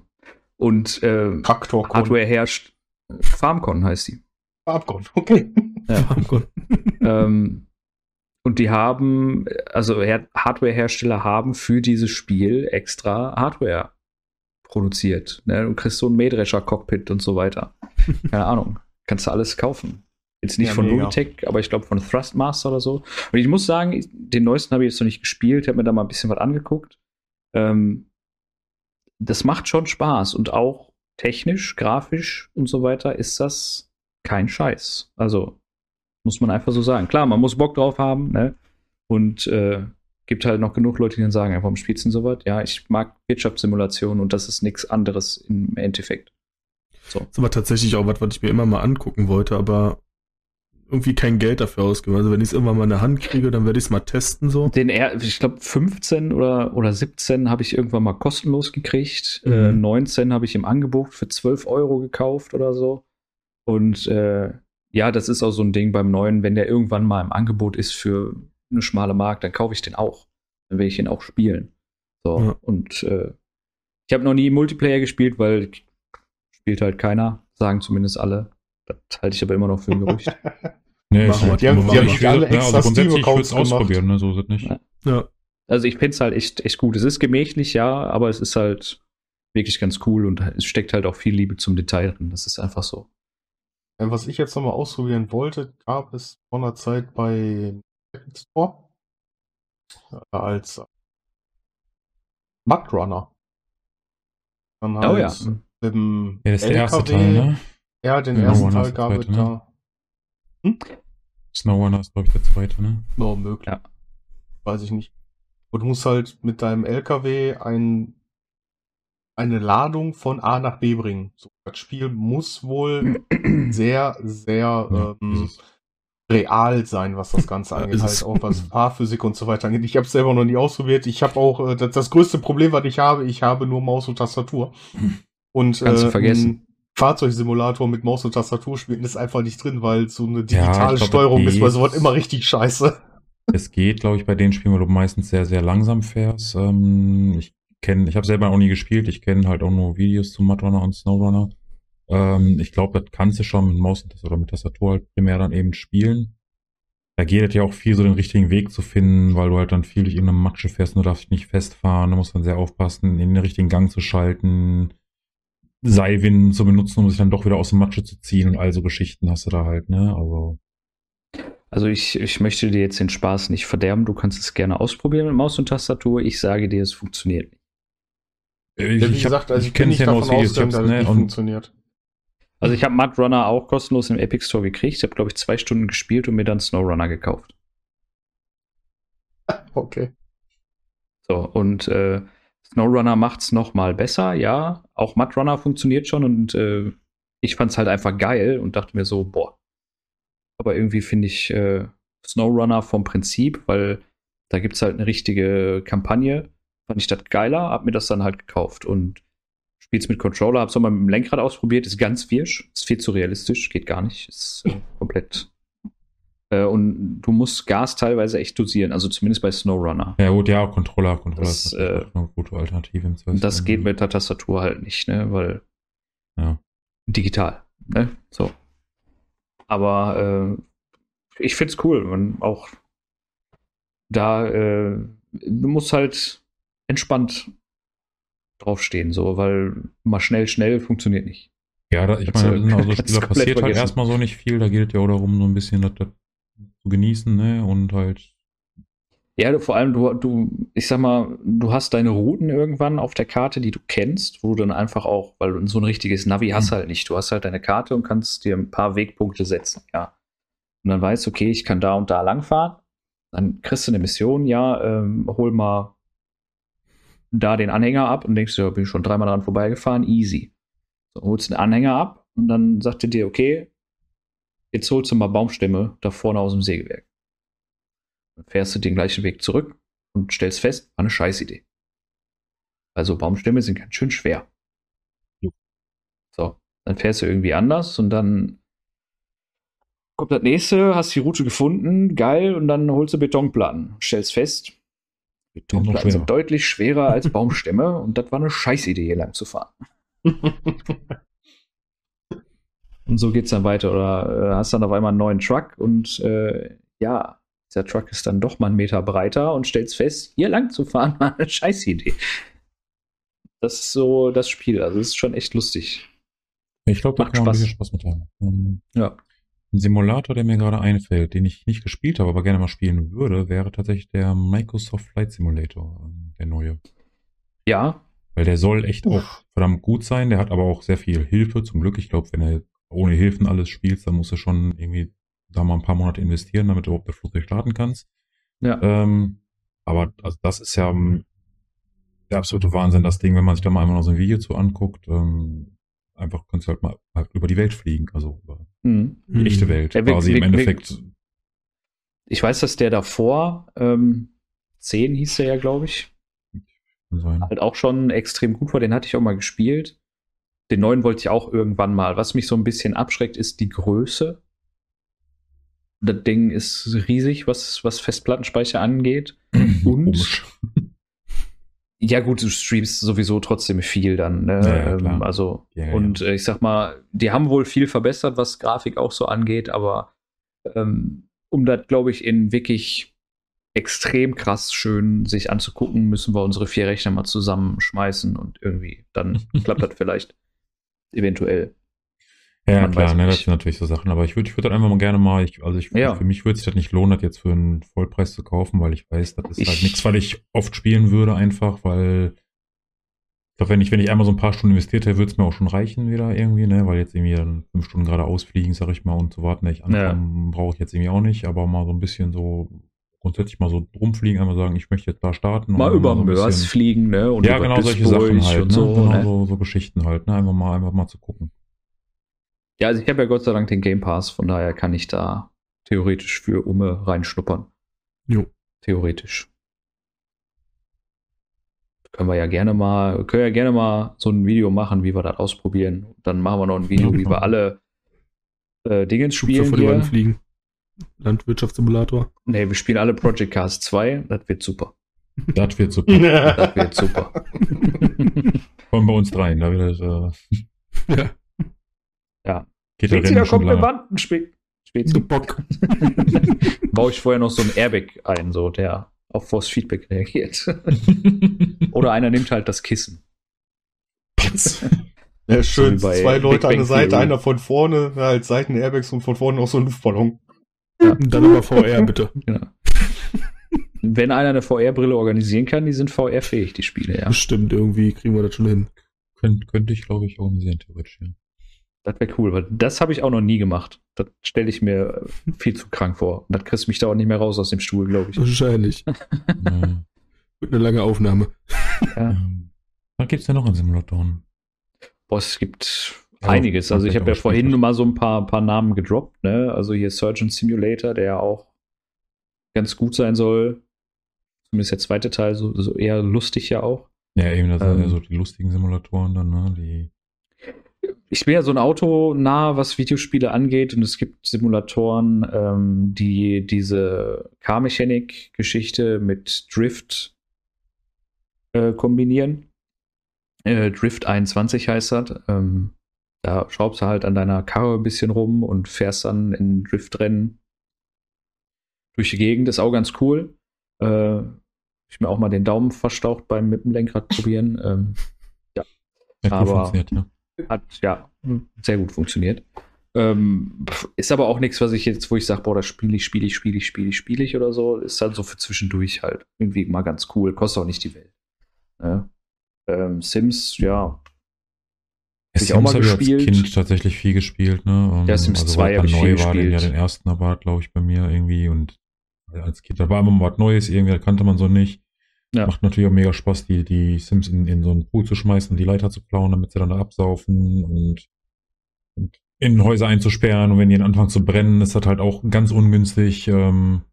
[SPEAKER 1] Und äh, Hardware herrscht. Farmcon heißt die.
[SPEAKER 4] Farmcon, okay.
[SPEAKER 1] Ja. Farmcon. ähm, und die haben, also Hardware-Hersteller haben für dieses Spiel extra Hardware produziert. Ne? Du kriegst so ein Mähdrescher-Cockpit und so weiter. <laughs> Keine Ahnung. Kannst du alles kaufen. Jetzt nicht
[SPEAKER 4] Ja,
[SPEAKER 1] von. Logitech, aber ich glaube von Thrustmaster oder so. Und ich muss sagen, den neuesten habe ich jetzt noch nicht gespielt. Ich habe mir da mal ein bisschen was angeguckt. Ähm, das macht schon Spaß und auch technisch, grafisch und so weiter ist das kein Scheiß. Also muss man einfach so sagen. Klar, man muss Bock drauf haben, ne? Und äh, gibt halt noch genug Leute, die dann sagen, warum spielst du denn sowas? Ja, ich mag Wirtschaftssimulationen und das ist nichts anderes im Endeffekt. So.
[SPEAKER 3] Das ist aber tatsächlich auch was, was ich mir immer mal angucken wollte, aber irgendwie kein Geld dafür ausgeben. Also wenn ich es irgendwann mal in der Hand kriege, dann werde ich es mal testen so.
[SPEAKER 1] Den, er- ich glaube, 15 oder, oder 17 habe ich irgendwann mal kostenlos gekriegt.
[SPEAKER 3] Mhm.
[SPEAKER 1] Äh, 19 habe ich im Angebot für 12 Euro gekauft oder so. Und äh, ja, das ist auch so ein Ding beim neuen, wenn der irgendwann mal im Angebot ist für eine schmale Mark, dann kaufe ich den auch. Dann will ich ihn auch spielen. So,
[SPEAKER 3] Ja.
[SPEAKER 1] und äh, ich habe noch nie Multiplayer gespielt, weil spielt halt keiner, sagen zumindest alle. Das halte ich aber immer noch für ein Gerücht. <laughs>
[SPEAKER 2] Nee,
[SPEAKER 3] Machen wir.
[SPEAKER 2] ich,
[SPEAKER 3] Die haben- die haben
[SPEAKER 2] ich
[SPEAKER 3] sich
[SPEAKER 2] will-
[SPEAKER 4] alle
[SPEAKER 2] ja,
[SPEAKER 4] extra
[SPEAKER 2] also grundsätzlich, ich würde es ausprobieren, ne, so ist es nicht.
[SPEAKER 1] Ja.
[SPEAKER 3] Ja.
[SPEAKER 1] Also ich finde es halt echt, echt gut. Es ist gemächlich, ja, aber es ist halt wirklich ganz cool und es steckt halt auch viel Liebe zum Detail drin. Das ist einfach so.
[SPEAKER 4] Ja, Was ich jetzt nochmal ausprobieren wollte, gab es vor einer Zeit bei Epic Store äh, als Mudrunner. Dann halt
[SPEAKER 1] Oh ja.
[SPEAKER 4] mit dem
[SPEAKER 2] Ja, das ist der erste
[SPEAKER 4] LKW.
[SPEAKER 2] Teil, ne?
[SPEAKER 4] Ja, den
[SPEAKER 2] Genau,
[SPEAKER 4] ersten Teil gab es
[SPEAKER 2] ne?
[SPEAKER 4] da.
[SPEAKER 2] Snowrunner ist, glaube ich, der zweite, ne?
[SPEAKER 4] Oh, möglich.
[SPEAKER 1] Ja.
[SPEAKER 4] Weiß ich nicht. Und du musst halt mit deinem LKW ein, eine Ladung von A nach B bringen. So, das Spiel muss wohl <clears throat> sehr, sehr
[SPEAKER 2] Ja,
[SPEAKER 4] ähm, real sein, was das Ganze
[SPEAKER 3] Ja,
[SPEAKER 4] angeht. Halt auch was <clears throat> Fahrphysik und so weiter angeht. Ich habe es selber noch nie ausprobiert. Ich habe auch äh, das, das größte Problem, was ich habe, ich habe nur Maus und Tastatur. Und
[SPEAKER 1] Kannst du
[SPEAKER 4] äh,
[SPEAKER 1] vergessen.
[SPEAKER 4] ein Fahrzeugsimulator mit Maus und Tastatur spielen ist einfach nicht drin, weil so eine
[SPEAKER 2] Ja,
[SPEAKER 4] digitale
[SPEAKER 2] ich glaub,
[SPEAKER 4] Steuerung ist bei sowas immer richtig scheiße.
[SPEAKER 2] Es geht, glaube ich, bei den Spielen, weil du meistens sehr, sehr langsam fährst. Ähm, ich kenne, ich habe selber auch nie gespielt. Ich kenne halt auch nur Videos zu Mudrunner und Snowrunner. Ähm, ich glaube, das kannst du schon mit Maus und Tastatur oder mit Tastatur halt primär dann eben spielen. Da geht es ja auch viel so den richtigen Weg zu finden, weil du halt dann viel durch irgendeine Matsche fährst und du darfst nicht festfahren. Du musst dann sehr aufpassen, in den richtigen Gang zu schalten, Seilwinden zu benutzen, um sich dann doch wieder aus der Matsche zu ziehen und all so Geschichten hast du da halt, ne? Also,
[SPEAKER 1] Also ich, ich möchte dir jetzt den Spaß nicht verderben. Du kannst es gerne ausprobieren mit Maus und Tastatur. Ich sage dir, es funktioniert nicht.
[SPEAKER 2] Ich,
[SPEAKER 4] Ja, wie
[SPEAKER 2] ich,
[SPEAKER 4] gesagt,
[SPEAKER 2] hab,
[SPEAKER 4] also
[SPEAKER 2] ich kenne es
[SPEAKER 4] nicht
[SPEAKER 2] ja nur aus Videos,
[SPEAKER 4] es
[SPEAKER 2] ne?
[SPEAKER 4] nicht
[SPEAKER 2] Und
[SPEAKER 4] funktioniert.
[SPEAKER 1] Also ich habe Mud Runner auch kostenlos im Epic Store gekriegt. Ich habe, glaube ich, zwei Stunden gespielt und mir dann Snowrunner gekauft. <laughs>
[SPEAKER 4] Okay.
[SPEAKER 1] So, und äh, Snowrunner macht's noch mal besser, ja. Auch Mudrunner funktioniert schon und äh, ich fand's halt einfach geil und dachte mir so, boah. Aber irgendwie finde ich äh, Snowrunner vom Prinzip, weil da gibt's halt eine richtige Kampagne, fand ich das geiler, hab mir das dann halt gekauft und spiel's mit Controller, hab's auch mal mit dem Lenkrad ausprobiert, ist ganz wirsch, ist viel zu realistisch, geht gar nicht, ist äh, komplett. Äh, und du musst Gas teilweise echt dosieren, also zumindest bei Snowrunner.
[SPEAKER 2] Ja, gut, ja, Controller, Controller
[SPEAKER 1] Das,
[SPEAKER 2] ist
[SPEAKER 1] äh,
[SPEAKER 2] eine gute Alternative im Zweifel.
[SPEAKER 1] Das geht mit der Tastatur halt nicht, ne? Weil
[SPEAKER 2] Ja.
[SPEAKER 1] digital, ne? So. Aber äh, ich find's cool, man auch da, äh, du musst halt entspannt draufstehen, so, weil mal schnell, schnell funktioniert nicht.
[SPEAKER 2] Ja, da, ich meine, da also
[SPEAKER 1] komplett
[SPEAKER 2] passiert halt
[SPEAKER 1] vergessen.
[SPEAKER 2] erstmal so nicht viel. Da geht es ja auch darum, so ein bisschen das, das zu genießen, ne? Und halt,
[SPEAKER 1] Ja, du, vor allem, du, du, ich sag mal, du hast deine Routen irgendwann auf der Karte, die du kennst, wo du dann einfach auch, weil du so ein richtiges Navi hast
[SPEAKER 2] Mhm.
[SPEAKER 1] halt nicht. Du hast halt deine Karte und kannst dir ein paar Wegpunkte setzen, ja. Und dann weißt du, okay, ich kann da und da langfahren. Dann kriegst du eine Mission, ja, ähm, hol mal da den Anhänger ab und denkst du, ja, bin ich schon dreimal dran vorbeigefahren, easy. So, holst den Anhänger ab und dann sagt er dir, okay, jetzt holst du mal Baumstämme da vorne aus dem Sägewerk. Dann fährst du den gleichen Weg zurück und stellst fest, war eine Scheißidee. Also Baumstämme sind ganz schön schwer.
[SPEAKER 2] Jo.
[SPEAKER 1] So, dann fährst du irgendwie anders und dann kommt das nächste, hast die Route gefunden, geil, und dann holst du Betonplatten. Stellst fest, Betonplatten
[SPEAKER 2] schwerer.
[SPEAKER 1] sind deutlich schwerer als <laughs> Baumstämme und das war eine Scheißidee, hier lang zu fahren. <laughs> Und so geht's dann weiter. Oder äh, hast dann auf einmal einen neuen Truck und äh, ja, dieser Truck ist dann doch mal einen Meter breiter und stellst fest, hier lang zu fahren war eine Scheißidee. Das ist so das Spiel. Also, es ist schon echt lustig.
[SPEAKER 2] Ich glaube, da
[SPEAKER 1] Macht
[SPEAKER 2] kann man
[SPEAKER 1] Spaß.
[SPEAKER 2] Spaß mit haben.
[SPEAKER 1] Ja.
[SPEAKER 2] Ein Simulator, der mir gerade einfällt, den ich nicht gespielt habe, aber gerne mal spielen würde, wäre tatsächlich der Microsoft Flight Simulator, ähm, der neue.
[SPEAKER 1] Ja,
[SPEAKER 2] Weil der soll echt
[SPEAKER 4] Uff.
[SPEAKER 2] auch verdammt gut sein. Der hat aber auch sehr viel Hilfe. Zum Glück, ich glaube, wenn er ohne Hilfen alles spielst, dann musst du schon irgendwie da mal ein paar Monate investieren, damit du überhaupt das Flugzeug starten kannst.
[SPEAKER 1] ja.
[SPEAKER 2] Ähm, aber also das ist ja ähm, der absolute Wahnsinn, das Ding, wenn man sich da mal einmal noch so ein Video zu anguckt. Ähm, einfach kannst du halt mal halt über die Welt fliegen, also über
[SPEAKER 1] Mhm.
[SPEAKER 2] die echte Welt.
[SPEAKER 1] Ja, wir-
[SPEAKER 2] quasi
[SPEAKER 1] wir-
[SPEAKER 2] im Endeffekt.
[SPEAKER 1] Ich weiß, dass der davor, ähm, 10 hieß der ja, glaube ich,
[SPEAKER 2] sein.
[SPEAKER 1] halt auch schon extrem gut war. Den hatte ich auch mal gespielt. Den neuen wollte ich auch irgendwann mal. Was mich so ein bisschen abschreckt, ist die Größe. Das Ding ist riesig, was, was Festplattenspeicher angeht. <clears throat> Und-
[SPEAKER 2] Komisch.
[SPEAKER 1] Ja, gut, du streamst sowieso trotzdem viel dann. Ne?
[SPEAKER 2] Ja, ja.
[SPEAKER 1] Ähm, also,
[SPEAKER 2] ja.
[SPEAKER 1] und äh, ich sag mal, die haben wohl viel verbessert, was Grafik auch so angeht, aber ähm, um das, glaube ich, in wirklich extrem krass schön sich anzugucken, müssen wir unsere vier Rechner mal zusammenschmeißen und irgendwie dann <laughs> klappt das vielleicht eventuell.
[SPEAKER 2] Ja, klar, ne, das sind natürlich so Sachen. Aber ich würde ich würd das einfach mal gerne mal, ich, also ich,
[SPEAKER 1] Ja.
[SPEAKER 2] für mich würde sich das nicht lohnen, das jetzt für einen Vollpreis zu kaufen, weil ich weiß, das ist
[SPEAKER 1] Ich-
[SPEAKER 2] halt nichts, weil ich oft spielen würde einfach, weil ich glaube, wenn ich, wenn ich einmal so ein paar Stunden investiert hätte, würde es mir auch schon reichen wieder irgendwie, ne, weil jetzt irgendwie dann fünf Stunden gerade ausfliegen, sag ich mal, und zu warten, dass ich ankomme, brauche ich jetzt irgendwie auch nicht, aber mal so ein bisschen so grundsätzlich mal so rumfliegen, einmal sagen, ich möchte jetzt da starten.
[SPEAKER 1] Mal über
[SPEAKER 2] so
[SPEAKER 1] Mörs fliegen, ne? Und
[SPEAKER 2] ja, genau, solche Sachen halt,
[SPEAKER 1] und
[SPEAKER 2] ne?
[SPEAKER 1] so.
[SPEAKER 2] genau,
[SPEAKER 1] ne?
[SPEAKER 2] so, so Geschichten halt, ne? Einfach mal, einfach mal zu gucken.
[SPEAKER 1] Ja, also ich habe ja Gott sei Dank den Game Pass, von daher kann ich da theoretisch für Umme reinschnuppern.
[SPEAKER 3] Jo.
[SPEAKER 1] Theoretisch. Können wir ja gerne mal, können ja gerne mal so ein Video machen, wie wir das ausprobieren. Dann machen wir noch ein Video,
[SPEAKER 2] Ja,
[SPEAKER 1] wie wir
[SPEAKER 2] klar.
[SPEAKER 1] alle äh, Dingens spielen
[SPEAKER 3] vor
[SPEAKER 1] hier.
[SPEAKER 3] fliegen. Landwirtschaftssimulator.
[SPEAKER 1] Nee, wir spielen alle Project Cars 2. <laughs> Das wird super.
[SPEAKER 2] Das wird super.
[SPEAKER 1] Das wird super.
[SPEAKER 2] Vor allem bei uns dreien, da wird das, äh,
[SPEAKER 3] Ja.
[SPEAKER 1] Ja. da kommt eine
[SPEAKER 2] lange.
[SPEAKER 1] Wand. Spe Spezi.
[SPEAKER 3] Du Bock. <laughs>
[SPEAKER 1] Baue ich vorher noch so ein Airbag ein, so, der auf Force Feedback reagiert. <laughs> Oder einer nimmt halt das Kissen. <laughs>
[SPEAKER 4] Ja, schön.
[SPEAKER 1] So
[SPEAKER 4] Zwei
[SPEAKER 1] Big
[SPEAKER 4] Leute an der Seite, einer von vorne, na, halt Seiten-Airbags und von vorne noch so ein Luftballon.
[SPEAKER 3] Und dann aber VR, bitte.
[SPEAKER 1] Genau. Wenn einer eine VR-Brille organisieren kann, die sind VR-fähig, die Spiele, ja.
[SPEAKER 3] Bestimmt, irgendwie kriegen wir das schon hin.
[SPEAKER 2] Könnt, könnte ich, glaube ich, organisieren, theoretisch. Ja.
[SPEAKER 1] Das wäre cool, weil das habe ich auch noch nie gemacht. Das stelle ich mir viel zu krank vor. Und das kriegst du mich da auch nicht mehr raus aus dem Stuhl, glaube ich.
[SPEAKER 3] Wahrscheinlich.
[SPEAKER 2] äh, <laughs>
[SPEAKER 3] Wird eine lange Aufnahme.
[SPEAKER 1] Ja.
[SPEAKER 2] ähm, was gibt's denn noch an Simulatoren?
[SPEAKER 1] Boah, es gibt
[SPEAKER 2] Ja,
[SPEAKER 1] einiges. Also ich habe ja vorhin
[SPEAKER 2] ausschließlich.
[SPEAKER 1] mal so ein paar, paar Namen gedroppt. Ne? Also hier Surgeon Simulator, der ja auch ganz gut sein soll. Zumindest der zweite Teil, so, so eher lustig ja auch.
[SPEAKER 2] Ja, eben, das sind
[SPEAKER 1] Ähm.
[SPEAKER 2] ja so die lustigen Simulatoren dann, ne? Die,
[SPEAKER 1] Ich bin ja so ein Auto nah, was Videospiele angeht, und es gibt Simulatoren, ähm, die diese Car-Mechanik-Geschichte mit Drift äh, kombinieren. Äh, Drift 21 heißt das. Ähm, da schraubst du halt an deiner Karre ein bisschen rum und fährst dann in Driftrennen durch die Gegend. Ist auch ganz cool. Äh, ich mir auch mal den Daumen verstaucht beim mit dem Lenkrad probieren. Ähm,
[SPEAKER 2] ja,
[SPEAKER 1] Aber-
[SPEAKER 2] funktioniert, ja.
[SPEAKER 1] Hat ja sehr gut funktioniert. Ähm, ist aber auch nichts, was ich jetzt, wo ich sage, boah, das spiele ich, spiele ich, spiele ich, spiele ich, spiele ich oder so. Ist halt so für zwischendurch halt irgendwie mal ganz cool. Kostet auch nicht die Welt. Ne? Ähm, Sims, ja. Hab ich auch mal
[SPEAKER 2] Sims hab ich als
[SPEAKER 1] gespielt.
[SPEAKER 2] Kind tatsächlich viel gespielt, ne? Und,
[SPEAKER 1] Ja, Sims 2
[SPEAKER 2] weil
[SPEAKER 1] hab
[SPEAKER 2] es
[SPEAKER 1] ich
[SPEAKER 2] dann
[SPEAKER 1] viel
[SPEAKER 2] neu war, den, ja,
[SPEAKER 1] gespielt.
[SPEAKER 2] den ersten aber, glaube ich, bei mir irgendwie und als Kind, da war immer was Neues, irgendwie, das kannte man so nicht.
[SPEAKER 1] Ja.
[SPEAKER 2] Macht natürlich auch mega Spaß, die, die Sims in, in so einen Pool zu schmeißen und die Leiter zu klauen, damit sie dann da absaufen und, und in Häuser einzusperren und wenn die anfangen zu brennen, ist das halt auch ganz ungünstig. Ähm,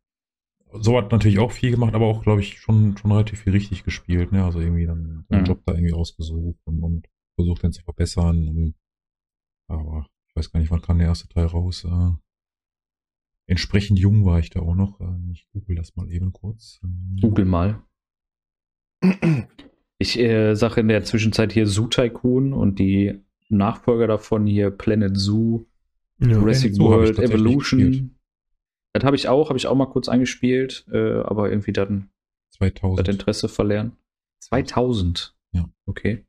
[SPEAKER 2] so hat natürlich auch viel gemacht, aber auch, glaube ich, schon, schon relativ viel richtig gespielt, ne? Also irgendwie dann seinen
[SPEAKER 1] Mhm.
[SPEAKER 2] Job da irgendwie ausgesucht und, und versucht den zu verbessern. Und, aber ich weiß gar nicht, wann kam der erste Teil raus. Äh, entsprechend jung war ich da auch noch. Äh, ich google das mal eben kurz.
[SPEAKER 1] Google mal. Ich äh, sage in der Zwischenzeit hier Zoo Tycoon und die Nachfolger davon hier Planet Zoo
[SPEAKER 3] Ja.
[SPEAKER 1] Jurassic
[SPEAKER 2] Zoo
[SPEAKER 1] World Evolution.
[SPEAKER 2] gespielt.
[SPEAKER 1] Das habe ich auch, habe ich auch mal kurz angespielt, äh, aber irgendwie dann das
[SPEAKER 2] 2000.
[SPEAKER 1] Interesse verlernen. 2000.
[SPEAKER 2] Ja.
[SPEAKER 1] Okay.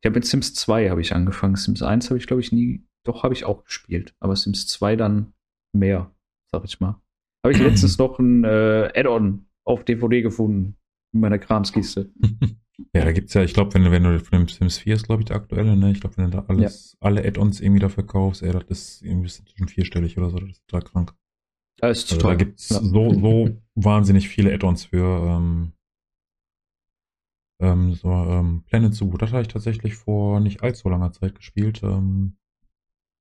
[SPEAKER 1] Ich habe mit Sims 2 habe ich angefangen. Sims 1 habe ich, glaube ich, nie. Doch, habe ich auch gespielt. Aber Sims 2 dann mehr, sag ich mal. Habe ich letztens <clears throat> noch ein äh, Add-on auf DVD gefunden in meiner Kramskiste. <laughs>
[SPEAKER 2] Ja, da gibt's ja, ich glaube, wenn, du- wenn du von dem Sims 4 ist, glaube ich, der aktuelle, ne? Ich glaube, wenn du da alles, alle Add-ons irgendwie da verkaufst, ey, das ist irgendwie zwischen vierstellig oder so, das ist total krank.
[SPEAKER 1] Das ist
[SPEAKER 2] Also da
[SPEAKER 1] teuer.
[SPEAKER 2] gibt's
[SPEAKER 1] Ja.
[SPEAKER 2] so, so <laughs> wahnsinnig viele Add-ons für ähm, ähm, so, ähm, Planet Zoo. Das habe ich tatsächlich vor nicht allzu langer Zeit gespielt. Ähm,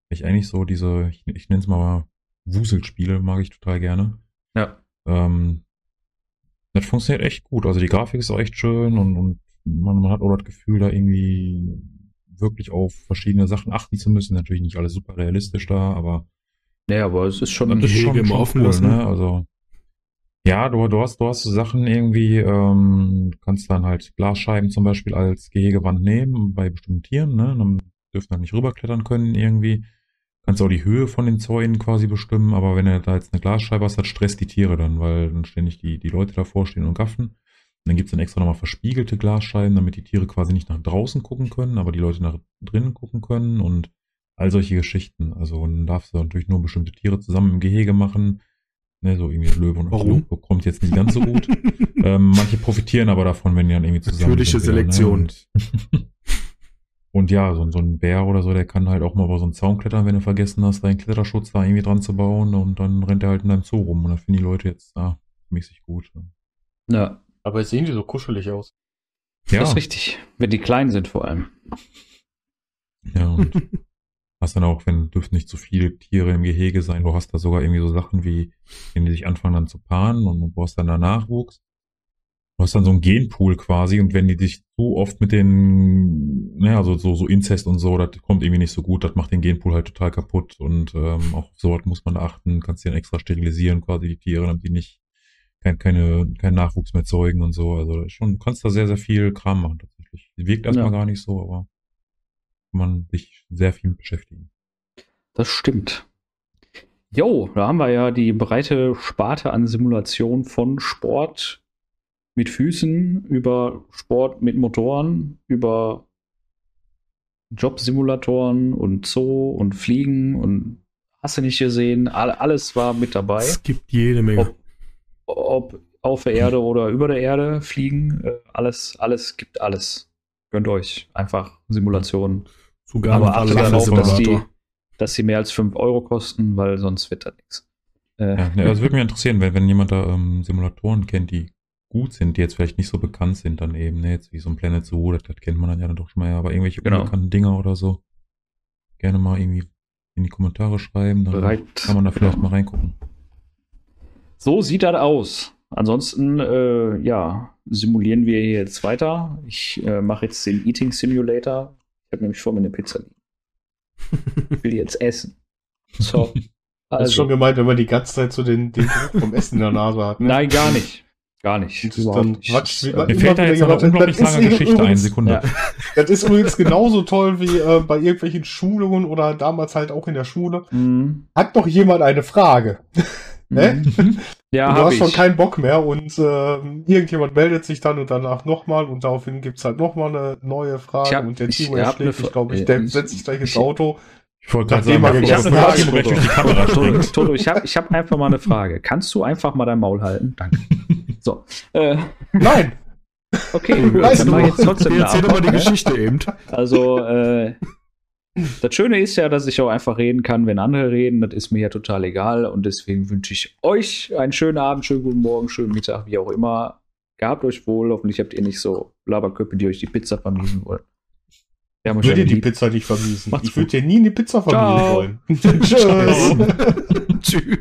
[SPEAKER 2] ich eigentlich so diese, ich, ich nenne es mal Wuselspiele, mag ich total gerne.
[SPEAKER 1] Ja.
[SPEAKER 2] Ähm, das funktioniert echt gut. Also die Grafik ist auch echt schön und, und man, man hat auch das Gefühl, da irgendwie wirklich auf verschiedene Sachen achten zu müssen. Natürlich nicht alles super realistisch da, aber
[SPEAKER 1] Ja, aber es ist schon.
[SPEAKER 3] Gehege
[SPEAKER 2] schon,
[SPEAKER 3] immer
[SPEAKER 2] schon
[SPEAKER 3] offen
[SPEAKER 2] cool,
[SPEAKER 3] lassen.
[SPEAKER 2] ne? Also ja, du, du hast du hast so Sachen irgendwie, ähm, du kannst dann halt Glasscheiben zum Beispiel als Gehegewand nehmen bei bestimmten Tieren, ne? Dann dürfen halt nicht rüberklettern können irgendwie. Kannst auch die Höhe von den Zäunen quasi bestimmen, aber wenn du da jetzt eine Glasscheibe hast, das stresst die Tiere dann, weil dann ständig die, die Leute davor stehen und gaffen. Und dann gibt's dann extra nochmal verspiegelte Glasscheiben, damit die Tiere quasi nicht nach draußen gucken können, aber die Leute nach drinnen gucken können und all solche Geschichten. Also dann darfst du natürlich nur bestimmte Tiere zusammen im Gehege machen. Ne, so irgendwie Löwe und
[SPEAKER 3] Warum?
[SPEAKER 2] Kommt jetzt nicht ganz so gut. <laughs> ähm, manche profitieren aber davon, wenn die dann irgendwie zusammen
[SPEAKER 3] Natürliche
[SPEAKER 2] sind wieder,
[SPEAKER 3] Selektion.
[SPEAKER 2] Ne? Und, ja, so, so ein Bär oder so, der kann halt auch mal über so einen Zaun klettern, wenn du vergessen hast, deinen Kletterschutz da irgendwie dran zu bauen und dann rennt er halt in deinem Zoo rum und dann finden die Leute jetzt ah, mäßig gut.
[SPEAKER 1] Ja,
[SPEAKER 4] Aber sehen die so kuschelig aus.
[SPEAKER 2] Ja,
[SPEAKER 1] das ist richtig. Wenn die klein sind vor allem.
[SPEAKER 2] ja und <laughs> hast dann auch, wenn dürfen nicht zu viele Tiere im Gehege sein, du hast da sogar irgendwie so Sachen wie, wenn die sich anfangen dann zu paaren und du brauchst dann da Nachwuchs. Du hast dann so einen Genpool quasi und wenn die dich zu oft mit den, naja, so, so, so Inzest und so, das kommt irgendwie nicht so gut, das macht den Genpool halt total kaputt und ähm, auch auf sowas muss man achten, kannst die dann extra sterilisieren, quasi die Tiere, damit die nicht kein, keine, keinen Nachwuchs mehr zeugen und so. Also schon, du kannst da sehr, sehr viel Kram machen tatsächlich. Wirkt erstmal
[SPEAKER 1] Ja.
[SPEAKER 2] gar nicht so, aber kann man sich sehr viel mit beschäftigen.
[SPEAKER 1] Das stimmt. Jo, da haben wir ja die breite Sparte an Simulation von Sport mit Füßen über Sport mit Motoren, über Jobsimulatoren und Zoo und Fliegen und hast du nicht gesehen, all, alles war mit dabei.
[SPEAKER 3] Es gibt jede Menge.
[SPEAKER 1] Ob, ob auf der Erde oder über der Erde fliegen, äh, alles, alles gibt alles. Gönnt euch einfach Simulationen.
[SPEAKER 3] Sogar
[SPEAKER 1] Aber achtet darauf, dass die, dass sie mehr als 5 Euro kosten, weil sonst wird das nichts. Äh,
[SPEAKER 2] Ja, also würde mich interessieren, wenn, wenn jemand da ähm, Simulatoren kennt, die gut sind, die jetzt vielleicht nicht so bekannt sind, dann eben, ne, jetzt wie so ein Planet Zoo, das, das kennt man dann ja dann doch schon mal, ja, aber irgendwelche
[SPEAKER 1] Genau.
[SPEAKER 2] unbekannten Dinger oder so, gerne mal irgendwie in die Kommentare schreiben, dann
[SPEAKER 1] bereit.
[SPEAKER 2] kann man da vielleicht mal reingucken.
[SPEAKER 1] So sieht das aus. Ansonsten, äh, ja, simulieren wir hier jetzt weiter. Ich äh, mache jetzt den Eating Simulator. Ich habe nämlich vor mir eine Pizza liegen. Ich <laughs> will jetzt essen. So.
[SPEAKER 4] Das ist schon
[SPEAKER 1] Also,
[SPEAKER 4] gemeint, wenn man die ganze Zeit so den, den Geruch vom Essen in der Nase hat. Ne?
[SPEAKER 1] nein, gar nicht. Gar nicht.
[SPEAKER 4] Und
[SPEAKER 1] Überhaupt
[SPEAKER 4] dann
[SPEAKER 1] nicht. Das,
[SPEAKER 2] Mir
[SPEAKER 1] äh,
[SPEAKER 2] fällt da jetzt
[SPEAKER 4] jemand-
[SPEAKER 2] unglaublich
[SPEAKER 4] das ist
[SPEAKER 2] lange Geschichte ein,
[SPEAKER 4] übrigens-
[SPEAKER 2] Sekunde.
[SPEAKER 1] Ja.
[SPEAKER 4] Das ist übrigens genauso toll wie äh, bei irgendwelchen Schulungen oder damals halt auch in der Schule.
[SPEAKER 1] Mhm.
[SPEAKER 4] Hat doch jemand eine Frage? Ne?
[SPEAKER 1] Mhm. Ja,
[SPEAKER 4] und du hast
[SPEAKER 1] ich.
[SPEAKER 4] schon keinen Bock mehr und äh, irgendjemand meldet sich dann und danach nochmal und daraufhin gibt's halt nochmal eine neue Frage
[SPEAKER 1] Ich hab-
[SPEAKER 4] und der
[SPEAKER 1] ich
[SPEAKER 4] Timo
[SPEAKER 1] hab
[SPEAKER 4] schlägt
[SPEAKER 1] eine
[SPEAKER 4] sich, glaube ich, der
[SPEAKER 1] ich-
[SPEAKER 4] setzt sich gleich ins
[SPEAKER 1] ich-
[SPEAKER 4] Auto.
[SPEAKER 2] Ich wollte gerade sagen,
[SPEAKER 1] ich habe eine. Frage, Toto, ich habe ich hab einfach mal eine Frage. Kannst du einfach mal dein Maul halten? Danke. So. Äh,
[SPEAKER 4] Nein!
[SPEAKER 1] okay, gut. <laughs>
[SPEAKER 4] Weißt
[SPEAKER 1] Dann jetzt trotzdem
[SPEAKER 3] Erzähl mal die
[SPEAKER 1] ne?
[SPEAKER 3] Geschichte eben.
[SPEAKER 1] Also, äh, das Schöne ist ja, dass ich auch einfach reden kann, wenn andere reden. Das ist mir ja total egal. Und deswegen wünsche ich euch einen schönen Abend, schönen guten Morgen, schönen Mittag, wie auch immer. Gehabt euch wohl. Hoffentlich habt ihr nicht so Laberköpfe, die euch die Pizza vermiesen wollen.
[SPEAKER 4] Ich würde dir die
[SPEAKER 1] lieb.
[SPEAKER 4] Pizza nicht vermiesen.
[SPEAKER 1] Macht's
[SPEAKER 4] Ich würde dir nie eine Pizza vermiesen wollen. <laughs>
[SPEAKER 3] Ciao. <laughs> Tschüss.